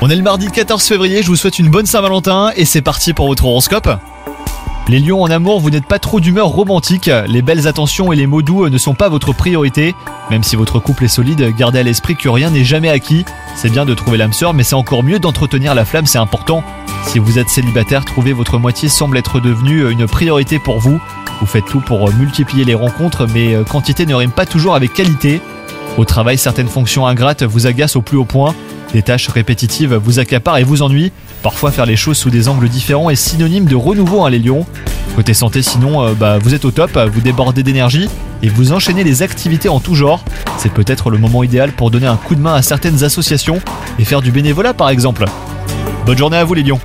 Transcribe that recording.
On est le mardi 14 février, je vous souhaite une bonne Saint-Valentin et c'est parti pour votre horoscope. Les lions en amour, vous n'êtes pas trop d'humeur romantique, les belles attentions et les mots doux ne sont pas votre priorité. Même si votre couple est solide, gardez à l'esprit que rien n'est jamais acquis. C'est bien de trouver l'âme sœur, mais c'est encore mieux d'entretenir la flamme, c'est important. Si vous êtes célibataire, trouver votre moitié semble être devenu une priorité pour vous. Vous faites tout pour multiplier les rencontres, mais quantité ne rime pas toujours avec qualité. Au travail, certaines fonctions ingrates vous agacent au plus haut point. Des tâches répétitives vous accaparent et vous ennuient. Parfois, faire les choses sous des angles différents est synonyme de renouveau, hein, les lions. Côté santé, sinon, euh, bah, vous êtes au top, vous débordez d'énergie et vous enchaînez les activités en tout genre. C'est peut-être le moment idéal pour donner un coup de main à certaines associations et faire du bénévolat, par exemple. Bonne journée à vous, les lions!